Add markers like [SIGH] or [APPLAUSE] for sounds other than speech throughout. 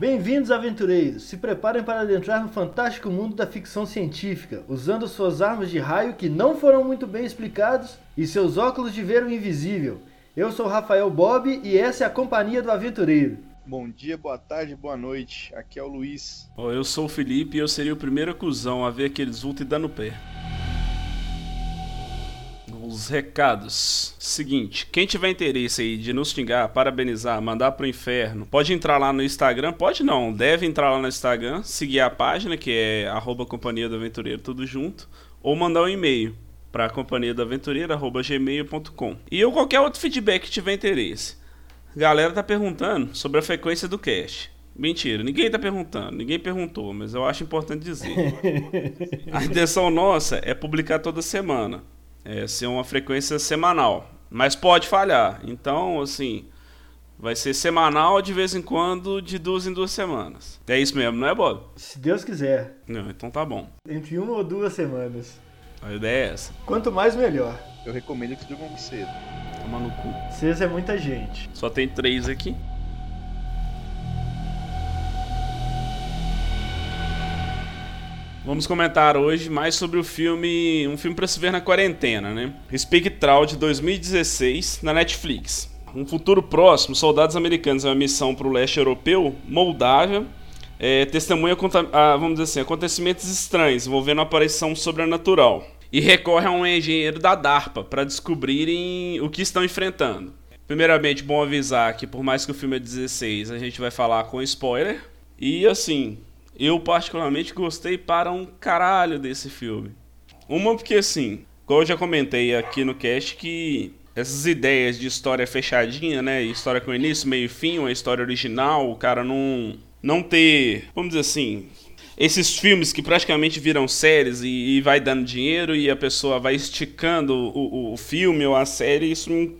Bem-vindos, aventureiros! Se preparem para adentrar no fantástico mundo da ficção científica, usando suas armas de raio que não foram muito bem explicados e seus óculos de ver o invisível. Eu sou Rafael Bob e essa é a companhia do aventureiro. Bom dia, boa tarde, boa noite. Aqui é o Luiz. Oh, eu sou o Felipe e eu seria o primeiro acusão a ver aqueles vultos e dar no pé os recados. Seguinte, quem tiver interesse aí de nos xingar, parabenizar, mandar pro inferno, pode entrar lá no Instagram, pode não, deve entrar lá no Instagram, seguir a página que é arroba Companhia do Aventureiro, tudo junto, ou mandar um e-mail para companhia do aventureiro gmail.com. E ou qualquer outro feedback que tiver interesse. galera tá perguntando sobre a frequência do cast. Mentira, ninguém tá perguntando, ninguém perguntou, mas eu acho importante dizer. [LAUGHS] a intenção nossa é publicar toda semana é, ser uma frequência semanal. Mas pode falhar. Então, assim, vai ser semanal de vez em quando, de duas em duas semanas. É isso mesmo, não é, Bob? Se Deus quiser. Não, então tá bom. Entre uma ou duas semanas. A ideia é essa. Quanto mais, melhor. Eu recomendo que durmam cedo. Toma no cu. Seis é muita gente. Só tem três aqui. Vamos comentar hoje mais sobre o filme, um filme para se ver na quarentena, né? Espectral de 2016 na Netflix. Um futuro próximo, soldados americanos em uma missão para o leste europeu, Moldávia, é, testemunha, ah, vamos dizer assim, acontecimentos estranhos envolvendo a aparição sobrenatural e recorre a um engenheiro da DARPA para descobrirem o que estão enfrentando. Primeiramente, bom avisar que por mais que o filme é 16, a gente vai falar com spoiler. E assim, eu particularmente gostei para um caralho desse filme. Uma porque assim, como eu já comentei aqui no cast que essas ideias de história fechadinha, né, história com início, meio e fim, uma história original, o cara não não ter, vamos dizer assim, esses filmes que praticamente viram séries e, e vai dando dinheiro e a pessoa vai esticando o, o, filme ou a série, isso me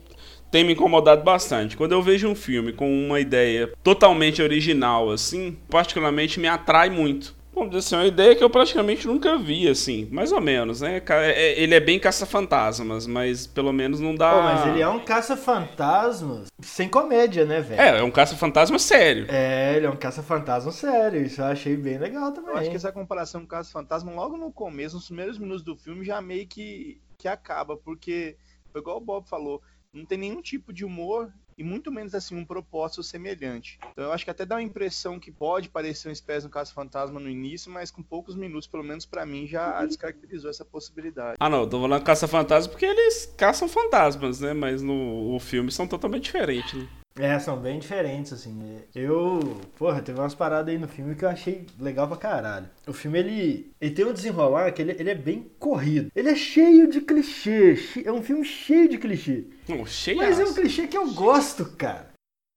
tem me incomodado bastante. Quando eu vejo um filme com uma ideia totalmente original, assim, particularmente me atrai muito. Vamos dizer assim, é uma ideia que eu praticamente nunca vi, assim, mais ou menos, né? É, é, ele é bem caça-fantasmas, mas pelo menos não dá. Pô, mas ele é um caça-fantasmas sem comédia, né, velho? É, é um caça-fantasma sério. É, ele é um caça-fantasma sério, isso eu achei bem legal também. Eu acho que essa comparação com caça-fantasma, logo no começo, nos primeiros minutos do filme, já meio que, que acaba, porque, igual o Bob falou, não tem nenhum tipo de humor e muito menos assim um propósito semelhante. Então eu acho que até dá uma impressão que pode parecer uma espécie de um caso fantasma no início, mas com poucos minutos, pelo menos para mim, já descaracterizou essa possibilidade. Ah não, tô falando caça fantasma porque eles caçam fantasmas, né? Mas no o filme são totalmente diferentes, né? É, são bem diferentes, assim. Eu, porra, teve umas paradas aí no filme que eu achei legal pra caralho. O filme, ele, ele tem um desenrolar que ele, ele é bem corrido. Ele é cheio de clichê. É um filme cheio de clichê. Oh, cheio Mas é um clichê que eu gosto, cara.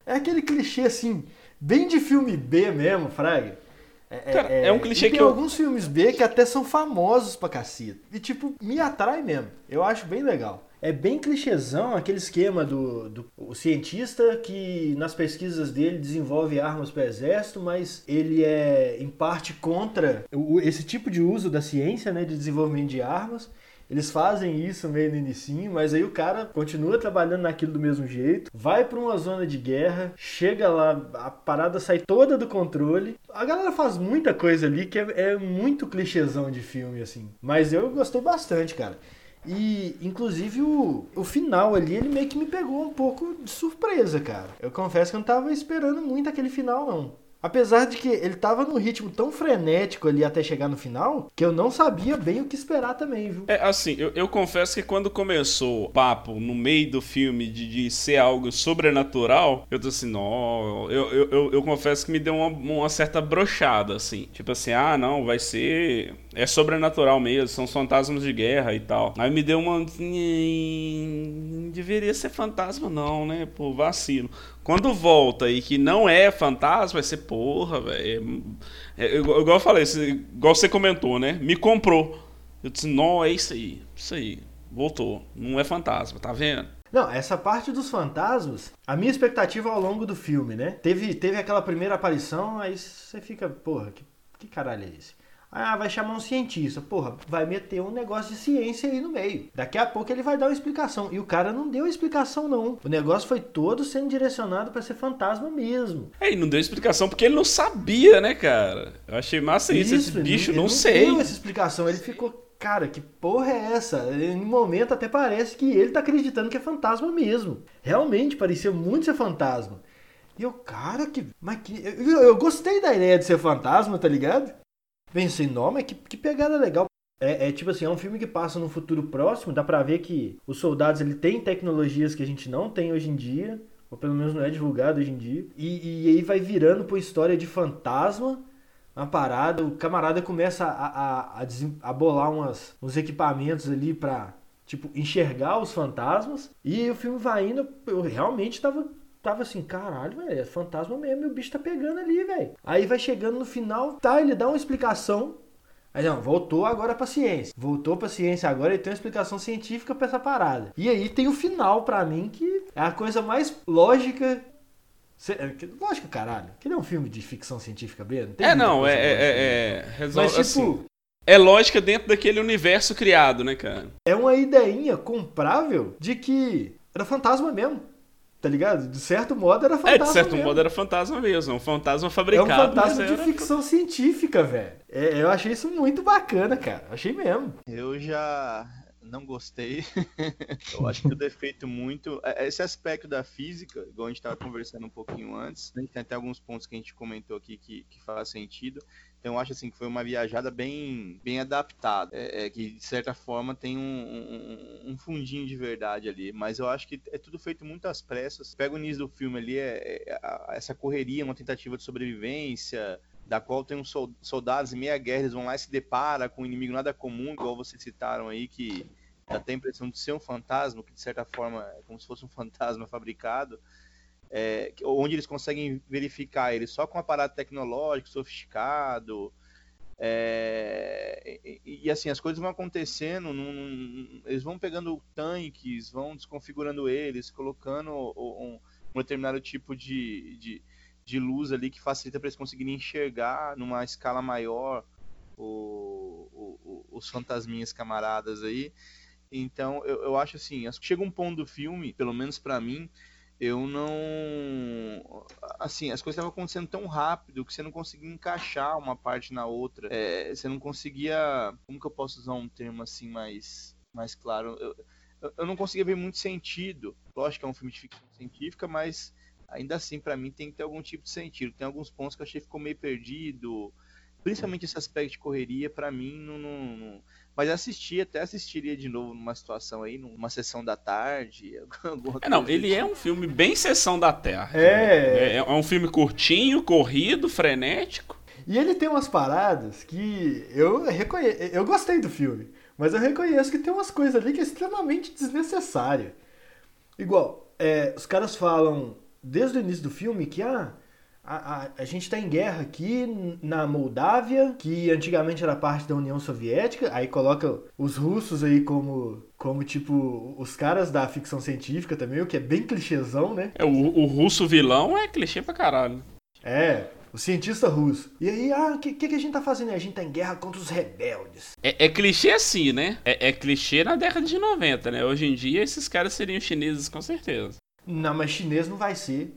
É aquele clichê, assim, bem de filme B mesmo, Fraga. É, cara, é, é um clichê que tem eu... alguns filmes B que até são famosos pra caceta. E, tipo, me atrai mesmo. Eu acho bem legal é bem clichêzão aquele esquema do, do o cientista que nas pesquisas dele desenvolve armas para o exército, mas ele é em parte contra o, esse tipo de uso da ciência, né, de desenvolvimento de armas. Eles fazem isso meio no início, mas aí o cara continua trabalhando naquilo do mesmo jeito, vai para uma zona de guerra, chega lá, a parada sai toda do controle. A galera faz muita coisa ali que é, é muito clichêzão de filme, assim. Mas eu gostei bastante, cara. E, inclusive, o, o final ali, ele meio que me pegou um pouco de surpresa, cara. Eu confesso que eu não tava esperando muito aquele final, não. Apesar de que ele tava num ritmo tão frenético ali até chegar no final, que eu não sabia bem o que esperar também, viu? É, assim, eu, eu confesso que quando começou o papo no meio do filme de, de ser algo sobrenatural, eu tô assim, não, eu, eu, eu, eu confesso que me deu uma, uma certa brochada, assim. Tipo assim, ah, não, vai ser. É sobrenatural mesmo, são fantasmas de guerra e tal. Aí me deu uma. Deveria ser fantasma, não, né? Pô, vacilo. Quando volta e que não é fantasma, vai ser porra, velho. É, é, igual eu falei, igual você comentou, né? Me comprou. Eu disse, não, é isso aí, isso aí. Voltou. Não é fantasma, tá vendo? Não, essa parte dos fantasmas, a minha expectativa ao longo do filme, né? Teve, teve aquela primeira aparição, aí você fica, porra, que, que caralho é esse? Ah, vai chamar um cientista. Porra, vai meter um negócio de ciência aí no meio. Daqui a pouco ele vai dar uma explicação. E o cara não deu explicação, não. O negócio foi todo sendo direcionado para ser fantasma mesmo. É, e não deu explicação porque ele não sabia, né, cara? Eu achei massa isso. isso esse bicho, não, não, não sei. Não deu essa explicação. Ele ficou cara, que porra é essa? Em um momento até parece que ele tá acreditando que é fantasma mesmo. Realmente parecia muito ser fantasma. E eu, cara, que. Mas que. Eu, eu gostei da ideia de ser fantasma, tá ligado? Pensei, não, mas que, que pegada legal. É, é, tipo assim, é um filme que passa no futuro próximo, dá pra ver que os soldados ele tem tecnologias que a gente não tem hoje em dia, ou pelo menos não é divulgado hoje em dia. E, e aí vai virando por história de fantasma uma parada, o camarada começa a, a, a, a bolar umas, uns equipamentos ali pra, tipo, enxergar os fantasmas. E o filme vai indo, eu realmente tava, tava assim, caralho, velho, é fantasma mesmo, e o bicho tá pegando ali, velho. Aí vai chegando no final, tá, ele dá uma explicação. Aí não, voltou agora pra ciência. Voltou pra ciência agora e tem uma explicação científica pra essa parada. E aí tem o final pra mim que é a coisa mais lógica é, lógico, caralho. Que não é um filme de ficção científica B? Não é, não, é, é, é, Mas, tipo. Assim, é lógica dentro daquele universo criado, né, cara? É uma ideinha comprável de que era fantasma mesmo. Tá ligado? De certo modo era fantasma. É, de certo mesmo. modo era fantasma mesmo. Um fantasma fabricado. É um fantasma de ficção científica, velho. É, eu achei isso muito bacana, cara. Achei mesmo. Eu já não gostei. [LAUGHS] eu acho que o defeito muito. É, esse aspecto da física, igual a gente estava conversando um pouquinho antes, né? tem até alguns pontos que a gente comentou aqui que, que faz sentido. Então eu acho assim que foi uma viajada bem, bem adaptada, é, é que de certa forma tem um, um, um, fundinho de verdade ali, mas eu acho que é tudo feito muito às pressas. Pega o início do filme ali, é, é essa correria, uma tentativa de sobrevivência, da qual tem uns soldados em meia guerra, eles vão lá e se depara com um inimigo nada comum, igual vocês citaram aí, que dá até a impressão de ser um fantasma, que de certa forma é como se fosse um [LAUGHS] fantasma fabricado, é, onde eles conseguem verificar ele só com um aparato tecnológico sofisticado. É, e, e, assim, as coisas vão acontecendo, num, num, eles vão pegando tanques, vão desconfigurando eles, colocando um, um determinado tipo de, de, de, luz ali que facilita para eles conseguirem enxergar numa escala maior o, o, os fantasminhas camaradas aí. Então, eu, eu acho assim, chega um ponto do filme, pelo menos para mim, eu não. Assim, as coisas estavam acontecendo tão rápido que você não conseguia encaixar uma parte na outra. É, você não conseguia. Como que eu posso usar um termo assim mais, mais claro? Eu, eu não conseguia ver muito sentido. Lógico que é um filme de ficção científica, mas ainda assim, para mim, tem que ter algum tipo de sentido. Tem alguns pontos que eu achei que ficou meio perdido. Principalmente esse aspecto de correria, para mim, não, não, não mas assisti, até assistiria de novo numa situação aí, numa sessão da tarde. [LAUGHS] É, não, ele tipo. é um filme bem sessão da tarde. É. é. É um filme curtinho, corrido, frenético. E ele tem umas paradas que eu reconheço. Eu gostei do filme, mas eu reconheço que tem umas coisas ali que é extremamente desnecessária. Igual, é, os caras falam desde o início do filme que ah, a, a, a, gente está em guerra aqui na Moldávia, que antigamente era parte da União Soviética, aí coloca os russos aí como, como tipo, os caras da ficção científica também, o que é bem clichêzão, né? É, o, o russo vilão é clichê pra caralho. É, o cientista russo. E aí, ah, o que, que, a gente tá fazendo? A gente tá em guerra contra os rebeldes. É, é clichê assim, né? É, é, clichê na década de 90, né? Hoje em dia, esses caras seriam chineses, com certeza. Não, mas chinês não vai ser.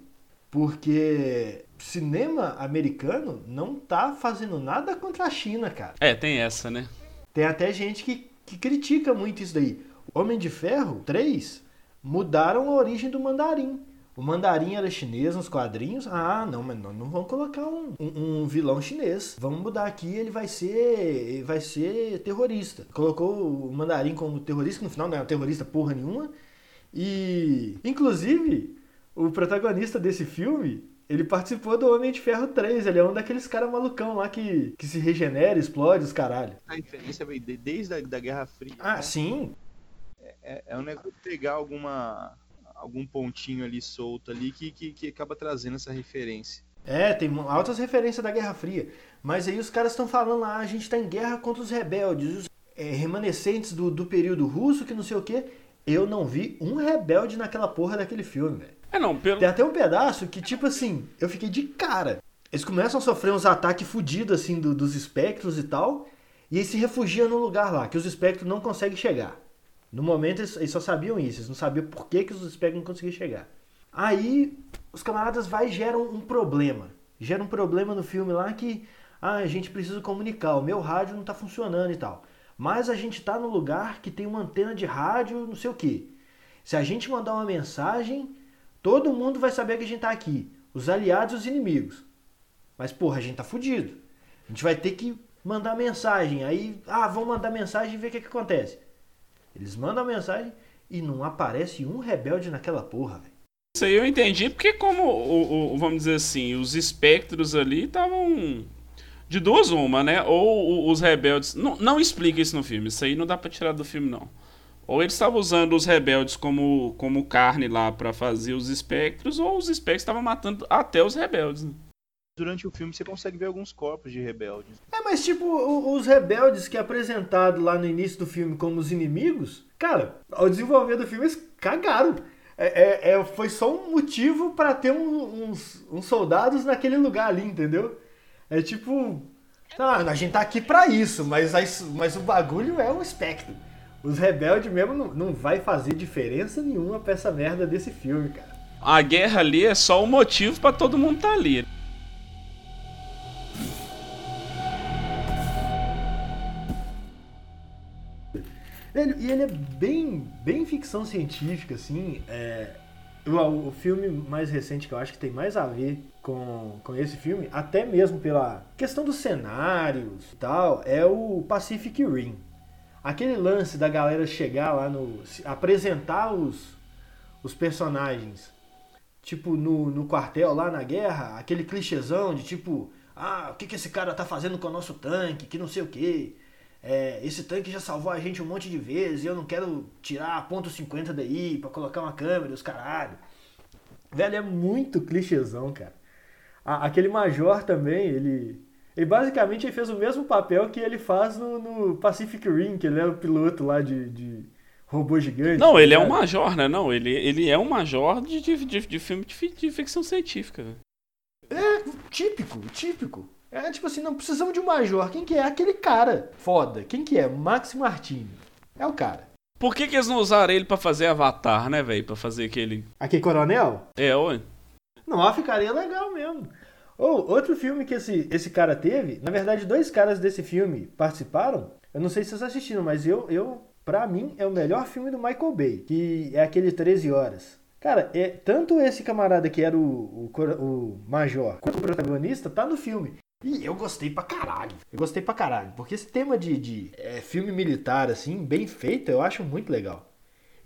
Porque cinema americano não tá fazendo nada contra a China, cara. É, tem essa, né? Tem até gente que, que critica muito isso daí. Homem de Ferro 3 mudaram a origem do mandarim. O mandarim era chinês nos quadrinhos. Ah, não, mas não, não vamos colocar um, um, um, vilão chinês. Vamos mudar aqui, ele vai ser vai ser terrorista. Colocou o mandarim como terrorista, que no final não é terrorista porra nenhuma. E, inclusive, o protagonista desse filme ele participou do Homem de Ferro 3, ele é um daqueles caras malucão lá que, que se regenera, explode os caralho. A referência veio desde a da Guerra Fria. Ah, né? sim. É, é, é um negócio de pegar alguma, algum pontinho ali solto ali que, que, que acaba trazendo essa referência. É, tem altas referências da Guerra Fria. Mas aí os caras estão falando lá, a gente tá em guerra contra os rebeldes, os é, remanescentes do, do período russo, que não sei o quê. Eu não vi um rebelde naquela porra daquele filme, velho. É, não, pelo... Tem até um pedaço que, tipo assim, eu fiquei de cara. Eles começam a sofrer uns ataques fudidos assim do, dos espectros e tal. E eles se refugiam num lugar lá, que os espectros não conseguem chegar. No momento eles, eles só sabiam isso, eles não sabiam por que, que os espectros não conseguiam chegar. Aí os camaradas vai e geram um problema. Gera um problema no filme lá que ah, a gente precisa comunicar, o meu rádio não está funcionando e tal. Mas a gente está no lugar que tem uma antena de rádio, não sei o que. Se a gente mandar uma mensagem, todo mundo vai saber que a gente está aqui. Os aliados e os inimigos. Mas, porra, a gente tá fudido. A gente vai ter que mandar mensagem. Aí, ah, vamos mandar mensagem e ver o que, que acontece. Eles mandam a mensagem e não aparece um rebelde naquela porra, velho. Isso aí eu entendi, porque como, o, o, vamos dizer assim, os espectros ali estavam de duas uma, né? Ou os rebeldes... Não, não explica isso no filme, isso aí não dá pra tirar do filme, não. Ou eles estavam usando os rebeldes como, como carne lá para fazer os espectros, ou os espectros estavam matando até os rebeldes. Né? Durante o filme você consegue ver alguns corpos de rebeldes. É, mas tipo, os rebeldes que é apresentado lá no início do filme como os inimigos, cara, ao desenvolver do filme eles cagaram. É, é, é, foi só um motivo para ter um, uns, uns, soldados naquele lugar ali, entendeu? É tipo. Tá, a gente tá aqui para isso, mas, mas o bagulho é o espectro. Os rebeldes mesmo não, não vai fazer diferença nenhuma pra essa merda desse filme, cara. A guerra ali é só o motivo para todo mundo tá ali. Velho, e ele é bem, bem ficção científica, assim. É, o, o filme mais recente que eu acho que tem mais a ver com, com esse filme, até mesmo pela questão dos cenários e tal, é o Pacific Rim. Aquele lance da galera chegar lá no. apresentar os, os personagens, tipo, no, no quartel lá na guerra, aquele clichêzão de tipo, ah, o que, que esse cara tá fazendo com o nosso tanque, que não sei o que é, esse tanque já salvou a gente um monte de vezes e eu não quero tirar a ponto .50 daí pra colocar uma câmera os caralho. Velho, é muito clichêzão, cara. aquele Major também, ele... Ele basicamente fez o mesmo papel que ele faz no, no Pacific Rim, que ele é o piloto lá de, de robô gigante. Não, ele é um major, né? Não, ele, ele é um major de, de, de, de filme de, de ficção científica. É, típico, típico. É tipo assim, não precisamos de um major. Quem que é? Aquele cara foda. Quem que é? Max Martini. É o cara. Por que, que eles não usaram ele para fazer Avatar, né, velho? Pra fazer aquele. Aquele coronel? É, oi. Não, ficaria legal mesmo. Ou, oh, outro filme que esse, esse cara teve, na verdade, dois caras desse filme participaram. Eu não sei se vocês assistiram, mas eu, eu pra mim, é o melhor filme do Michael Bay, que é aquele 13 Horas. Cara, é, tanto esse camarada que era o, o, o Major quanto o protagonista tá no filme. E eu gostei pra caralho. Eu gostei pra caralho. Porque esse tema de, de é, filme militar, assim, bem feito, eu acho muito legal.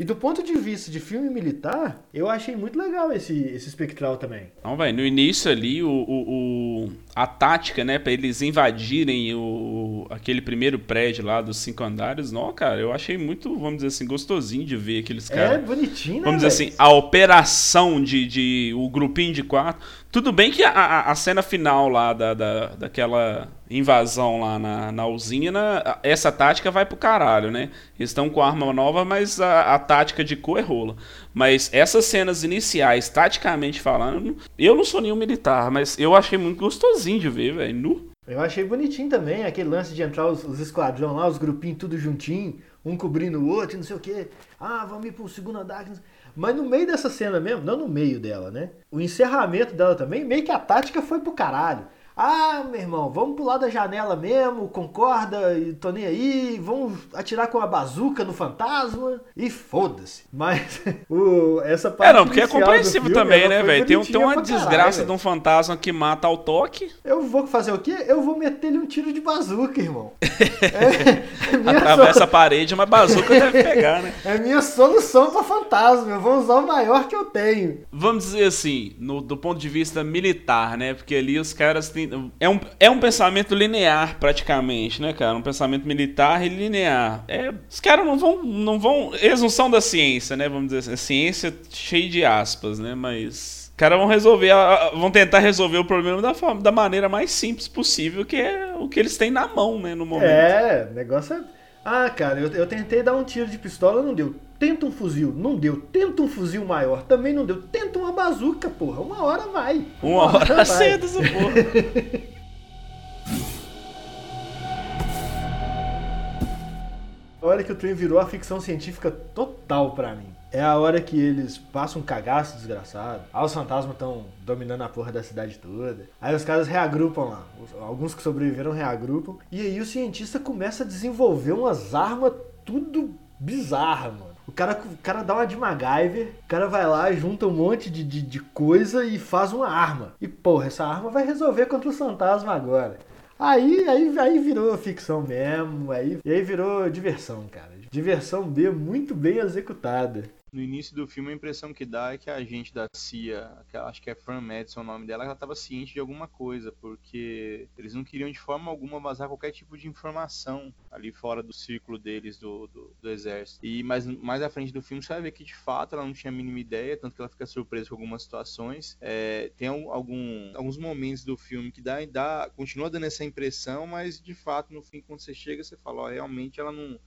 E do ponto de vista de filme militar, eu achei muito legal esse, esse espectral também. Não, velho, no início ali, o, o, o, a tática, né, pra eles invadirem o, aquele primeiro prédio lá dos cinco andares, não, cara, eu achei muito, vamos dizer assim, gostosinho de ver aqueles caras. É, bonitinho, né, Vamos véio? dizer assim, a operação de, de o grupinho de quatro. Tudo bem que a, a cena final lá da, da, daquela invasão lá na, na usina, essa tática vai pro caralho, né? Eles estão com arma nova, mas a, a tática de cor é rola. Mas essas cenas iniciais, taticamente falando, eu não sou nenhum militar, mas eu achei muito gostosinho de ver, velho. Nu. Eu achei bonitinho também, aquele lance de entrar os, os esquadrão lá, os grupinhos tudo juntinho, um cobrindo o outro, não sei o quê. Ah, vamos ir pro segundo andar. Mas no meio dessa cena mesmo, não no meio dela, né? O encerramento dela também, meio que a tática foi pro caralho. Ah, meu irmão, vamos pular da janela mesmo, concorda, e tô nem aí, vamos atirar com a bazuca no fantasma e foda-se. Mas [LAUGHS] o, essa parte. É, não, porque é compreensível também, né, velho? Tem, tem uma desgraça de um fantasma que mata ao toque. Eu vou fazer o quê? Eu vou meter-lhe um tiro de bazuca, irmão. [LAUGHS] é, Atravessa so... a parede, mas bazuca deve pegar, né? [LAUGHS] É minha solução pra fantasma. Eu vou usar o maior que eu tenho. Vamos dizer assim, no, do ponto de vista militar, né? Porque ali os caras têm é um, é um pensamento linear, praticamente, né, cara? Um pensamento militar e linear. É, os caras não vão, não vão. Eles não são da ciência, né? Vamos dizer assim. A ciência cheia de aspas, né? Mas. Caras vão resolver. Vão tentar resolver o problema da, forma, da maneira mais simples possível, que é o que eles têm na mão, né? No momento. É, negócio é. Ah, cara, eu, eu tentei dar um tiro de pistola, não deu Tenta um fuzil, não deu. Tenta um fuzil maior, também não deu. Tenta uma bazuca, porra. Uma hora vai. Uma, uma hora, hora [LAUGHS] essa porra. A hora que o trem virou a ficção científica total para mim. É a hora que eles passam um cagaço desgraçado. Aí os fantasmas estão dominando a porra da cidade toda. Aí os caras reagrupam lá. Alguns que sobreviveram reagrupam. E aí o cientista começa a desenvolver umas armas tudo bizarra, mano. O cara, o cara dá uma de MacGyver, o cara vai lá, junta um monte de, de, de coisa e faz uma arma. E porra, essa arma vai resolver contra os fantasmas agora. Aí, aí, aí virou ficção mesmo, aí, aí virou diversão, cara. Diversão B muito bem executada no início do filme a impressão que dá é que a agente da CIA, que acho que é Fran Madison o nome dela, ela estava ciente de alguma coisa, porque eles não queriam de forma alguma vazar qualquer tipo de informação ali fora do círculo deles do, do, do exército. E mais, mais à frente do filme você vai ver que de fato ela não tinha a mínima ideia, tanto que ela fica surpresa com algumas situações. É, tem algum, alguns momentos do filme que dá, dá, continua dando essa impressão, mas de fato no fim quando você chega você fala, ó, realmente ela não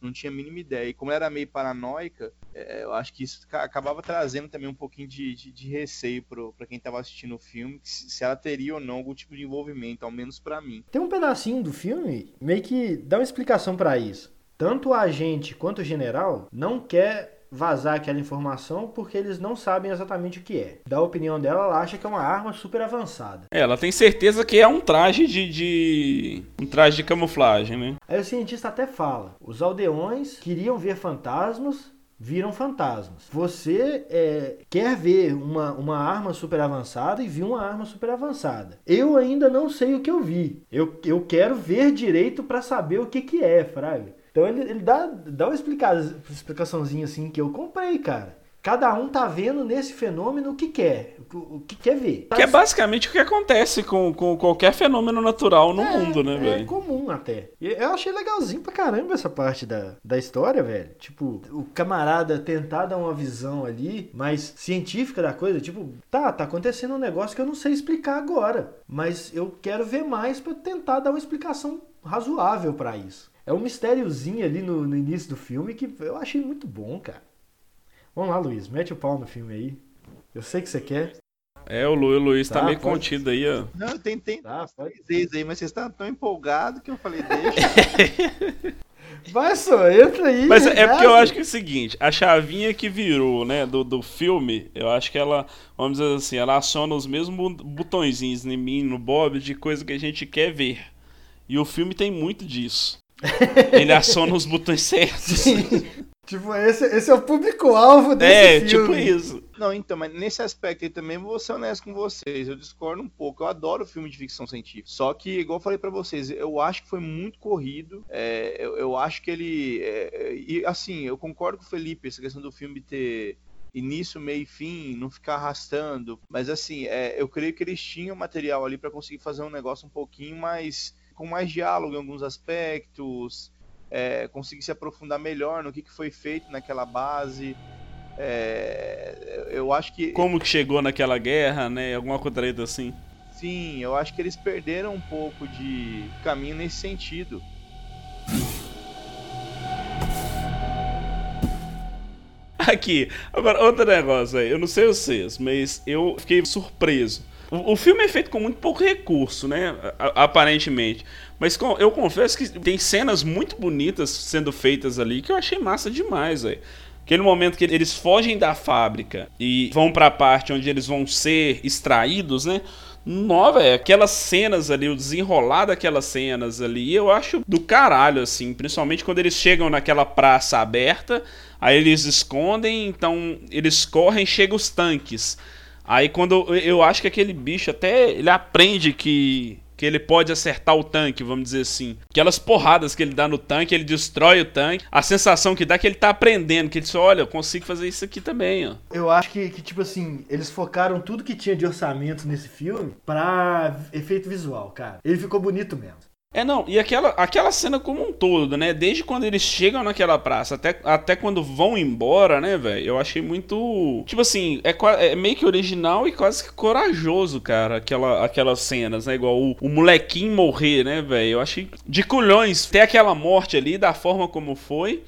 não tinha a mínima ideia. E como ela era meio paranoica, é, eu acho que isso acabava trazendo também um pouquinho de, de, de receio para quem estava assistindo o filme, se ela teria ou não algum tipo de envolvimento, ao menos para mim. Tem um pedacinho do filme meio que dá uma explicação para isso. Tanto o agente quanto o general não quer vazar aquela informação porque eles não sabem exatamente o que é. Da opinião dela, ela acha que é uma arma super avançada. É, ela tem certeza que é um traje de, de, um traje de camuflagem, né? Aí o cientista até fala: os aldeões queriam ver fantasmas. Viram fantasmas. Você é, quer ver uma, uma arma super avançada e viu uma arma super avançada. Eu ainda não sei o que eu vi. Eu, eu quero ver direito para saber o que, que é, Fraga. Então ele, ele dá, dá uma explicaçãozinha assim que eu comprei, cara. Cada um tá vendo nesse fenômeno o que quer, o que quer ver. Que é basicamente o que acontece com, com qualquer fenômeno natural no é, mundo, né, velho? É comum até. Eu achei legalzinho pra caramba essa parte da, da história, velho. Tipo, o camarada tentar dar uma visão ali mais científica da coisa. Tipo, tá, tá acontecendo um negócio que eu não sei explicar agora. Mas eu quero ver mais para tentar dar uma explicação razoável para isso. É um mistériozinho ali no, no início do filme que eu achei muito bom, cara. Vamos lá, Luiz, mete o pau no filme aí. Eu sei que você quer. É, o, Lu, o Luiz tá, tá meio pode... contido aí, ó. Não, tem, tem tá, pode... aí, mas vocês estão tão empolgados que eu falei, deixa. [LAUGHS] Vai só, entra aí. Mas é porque eu acho que é o seguinte, a chavinha que virou, né, do, do filme, eu acho que ela, vamos dizer assim, ela aciona os mesmos botõezinhos em mim, no Bob, de coisa que a gente quer ver. E o filme tem muito disso. Ele aciona os botões certos. tipo, esse, esse é o público-alvo desse é, filme. É, tipo isso. Não, então, mas nesse aspecto aí também vou ser honesto com vocês. Eu discordo um pouco. Eu adoro filme de ficção científica. Só que, igual eu falei para vocês, eu acho que foi muito corrido. É, eu, eu, acho que ele. É, e assim, eu concordo com o Felipe, essa questão do filme ter início, meio e fim, não ficar arrastando. Mas assim, é, eu creio que eles tinham material ali para conseguir fazer um negócio um pouquinho mais com mais diálogo em alguns aspectos, é, conseguir se aprofundar melhor no que, que foi feito naquela base. É, eu acho que. Como que chegou naquela guerra, né? Alguma coisa assim. Sim, eu acho que eles perderam um pouco de caminho nesse sentido. Aqui, agora outro negócio aí, eu não sei vocês, mas eu fiquei surpreso o, filme é feito com muito pouco recurso, né? Aparentemente. Mas eu confesso que tem cenas muito bonitas sendo feitas ali que eu achei massa demais, velho. Aquele momento que eles fogem da fábrica e vão para a parte onde eles vão ser extraídos, né? Nova, é aquelas cenas ali, o desenrolar daquelas cenas ali, eu acho do caralho, assim. Principalmente quando eles chegam naquela praça aberta, aí eles escondem, então eles correm, chegam os tanques. Aí quando eu acho que aquele bicho até ele aprende que que ele pode acertar o tanque, vamos dizer assim. Aquelas porradas que ele dá no tanque, ele destrói o tanque. A sensação que dá é que ele tá aprendendo, que ele diz, olha, eu consigo fazer isso aqui também, ó. Eu acho que, que tipo assim, eles focaram tudo que tinha de orçamento nesse filme pra efeito visual, cara. Ele ficou bonito mesmo. É, não, e aquela, aquela cena como um todo, né? Desde quando eles chegam naquela praça até, até quando vão embora, né, velho? Eu achei muito. Tipo assim, é, é, meio que original e quase que corajoso, cara, aquela, aquelas cenas, né? Igual o, o molequinho morrer, né, velho? Eu achei de culhões ter aquela morte ali, da forma como foi.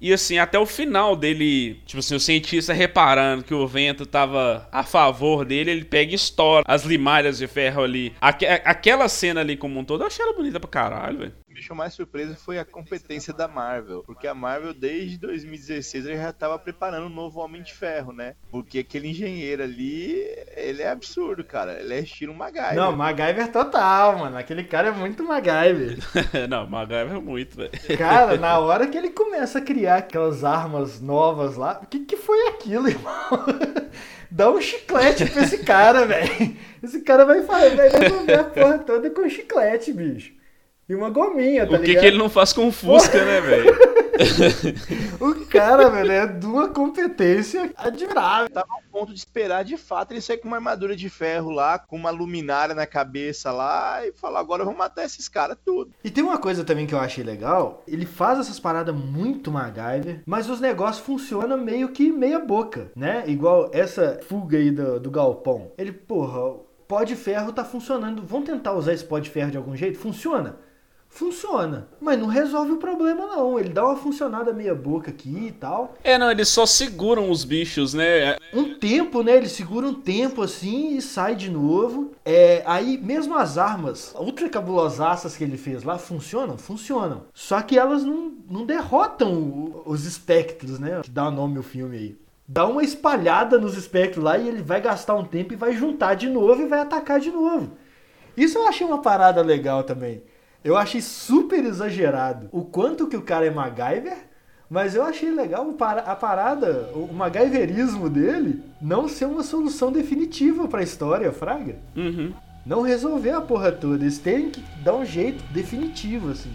E assim, até o final dele, tipo assim, o cientista reparando que o vento tava a favor dele, ele pega e estoura as limalhas de ferro ali. Aque aquela cena ali como um todo, eu achei ela bonita pra caralho, velho deixou mais surpresa foi a competência da Marvel. Porque a Marvel, desde 2016, já estava preparando um novo Homem de Ferro, né? Porque aquele engenheiro ali, ele é absurdo, cara. Ele é estilo MacGyver. Não, MacGyver total, mano. Aquele cara é muito MacGyver. [LAUGHS] Não, MacGyver é muito, velho. Cara, na hora que ele começa a criar aquelas armas novas lá, o que, que foi aquilo, [LAUGHS] irmão? Dá um chiclete pra esse cara, velho. Esse cara vai, vai resolver a porra toda com chiclete, bicho e uma gominha, tá o que ligado? O que ele não faz com o Fusca, né, velho? [LAUGHS] o cara, velho, é de uma competência admirável. Tava ao ponto de esperar de fato ele sair com uma armadura de ferro lá, com uma luminária na cabeça lá e falar: agora vamos matar esses caras tudo. E tem uma coisa também que eu achei legal: ele faz essas paradas muito MacGyver, mas os negócios funcionam meio que meia boca, né? Igual essa fuga aí do, do galpão. Ele, porra, pó de ferro tá funcionando. Vamos tentar usar esse pó de ferro de algum jeito? Funciona funciona. Mas não resolve o problema, não. Ele dá uma funcionada meia boca aqui e tal. É, não, eles só seguram os bichos, né? Um tempo, né? Ele segura um tempo assim e sai de novo. É, aí, mesmo as armas ultra cabulosaças que ele fez lá funcionam? Funcionam. Só que elas não, não derrotam os espectros, né? Que dá nome ao filme aí. Dá uma espalhada nos espectros lá e ele vai gastar um tempo e vai juntar de novo e vai atacar de novo. Isso eu achei uma parada legal também. Eu achei super exagerado o quanto que o cara é MacGyver, mas eu achei legal a parada, o MacGyverismo dele não ser uma solução definitiva para a história, Fraga. Uhum. Não resolver a porra toda. Eles têm que dar um jeito definitivo, assim.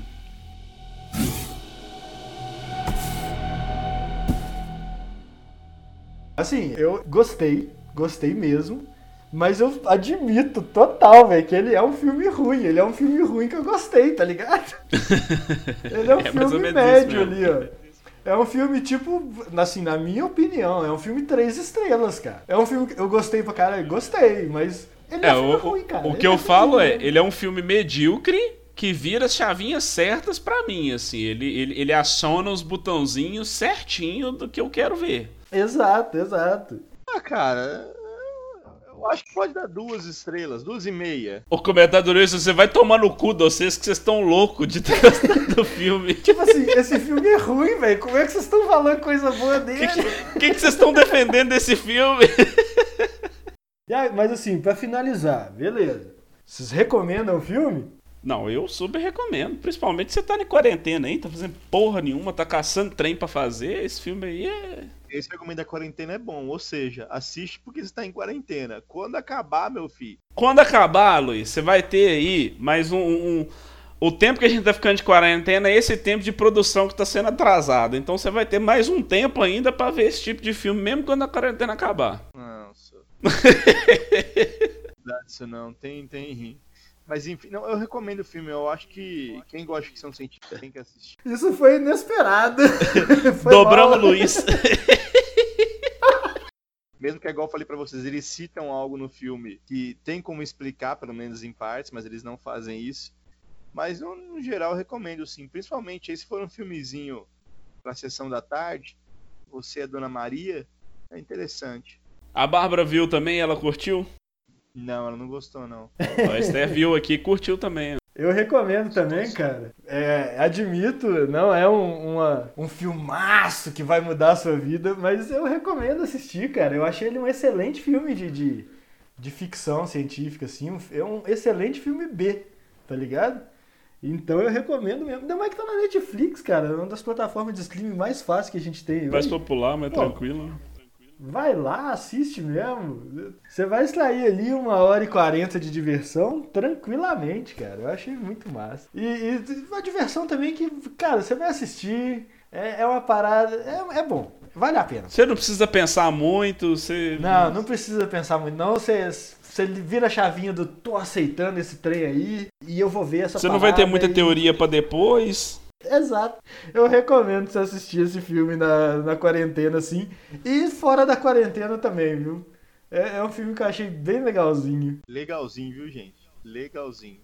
Assim, eu gostei, gostei mesmo. Mas eu admito total, velho, que ele é um filme ruim. Ele é um filme ruim que eu gostei, tá ligado? [LAUGHS] ele é um é filme médio ali, ó. É um filme, tipo, assim, na minha opinião, é um filme três estrelas, cara. É um filme que eu gostei pra caralho, gostei, mas ele é, é um filme o, ruim, cara. O ele que é eu falo é, ele é um filme medíocre que vira as chavinhas certas para mim, assim. Ele, ele, ele aciona os botãozinhos certinho do que eu quero ver. Exato, exato. Ah, cara, acho que pode dar duas estrelas, duas e meia. O comentário isso, você vai tomar no cu de vocês que vocês estão loucos de [LAUGHS] ter gostado do filme. tipo assim, esse filme é ruim, velho. Como é que vocês estão falando coisa boa dele? O que, que, vocês estão defendendo desse filme? [LAUGHS] mas assim, para finalizar, beleza. Vocês recomendam o filme? Não, eu super recomendo. Principalmente você tá em quarentena aí, tá fazendo porra nenhuma, tá caçando trem para fazer. Esse filme aí é esse argumento da quarentena é bom, ou seja, assiste porque você está em quarentena. Quando acabar, meu filho. Quando acabar, Luiz, você vai ter aí mais um, um, o tempo que a gente tá ficando de quarentena é esse tempo de produção que tá sendo atrasado. Então você vai ter mais um tempo ainda para ver esse tipo de filme, mesmo quando a quarentena acabar. Nossa. [LAUGHS] isso não, tem, tem. Mas enfim, não, eu recomendo o filme. Eu acho que quem gosta de ficção científica tem que assistir. Isso foi inesperado. [LAUGHS] foi Dobramos o Luiz. [LAUGHS] Que, igual eu falei pra vocês, eles citam algo no filme que tem como explicar, pelo menos em partes, mas eles não fazem isso. Mas, no, no geral, recomendo sim. Principalmente, se for um filmezinho pra sessão da tarde, você é Dona Maria, é interessante. A Bárbara viu também, ela curtiu? Não, ela não gostou, não. A Esther viu aqui e curtiu também. Eu recomendo também, cara. É, admito, não é um, uma, um filmaço que vai mudar a sua vida, mas eu recomendo assistir, cara. Eu achei ele um excelente filme de, de, de ficção científica, assim. Um, é um excelente filme B, tá ligado? Então eu recomendo mesmo. Ainda mais que tá na Netflix, cara. É uma das plataformas de streaming mais fáceis que a gente tem. Mais hoje. popular, mais Pô, tranquilo. Vai lá, assiste mesmo. Você vai extrair ali uma hora e quarenta de diversão tranquilamente, cara. Eu achei muito massa. E, e uma diversão também que, cara, você vai assistir. É, é uma parada. É, é, bom. Vale a pena. Você não precisa pensar muito. Você... Não, não precisa pensar muito. Não, você, você vira a chavinha do tô aceitando esse trem aí e eu vou ver essa Você não vai ter muita e... teoria para depois. Exato. Eu recomendo você assistir esse filme na, na quarentena, assim. E fora da quarentena também, viu? É, é um filme que eu achei bem legalzinho. Legalzinho, viu, gente? Legalzinho.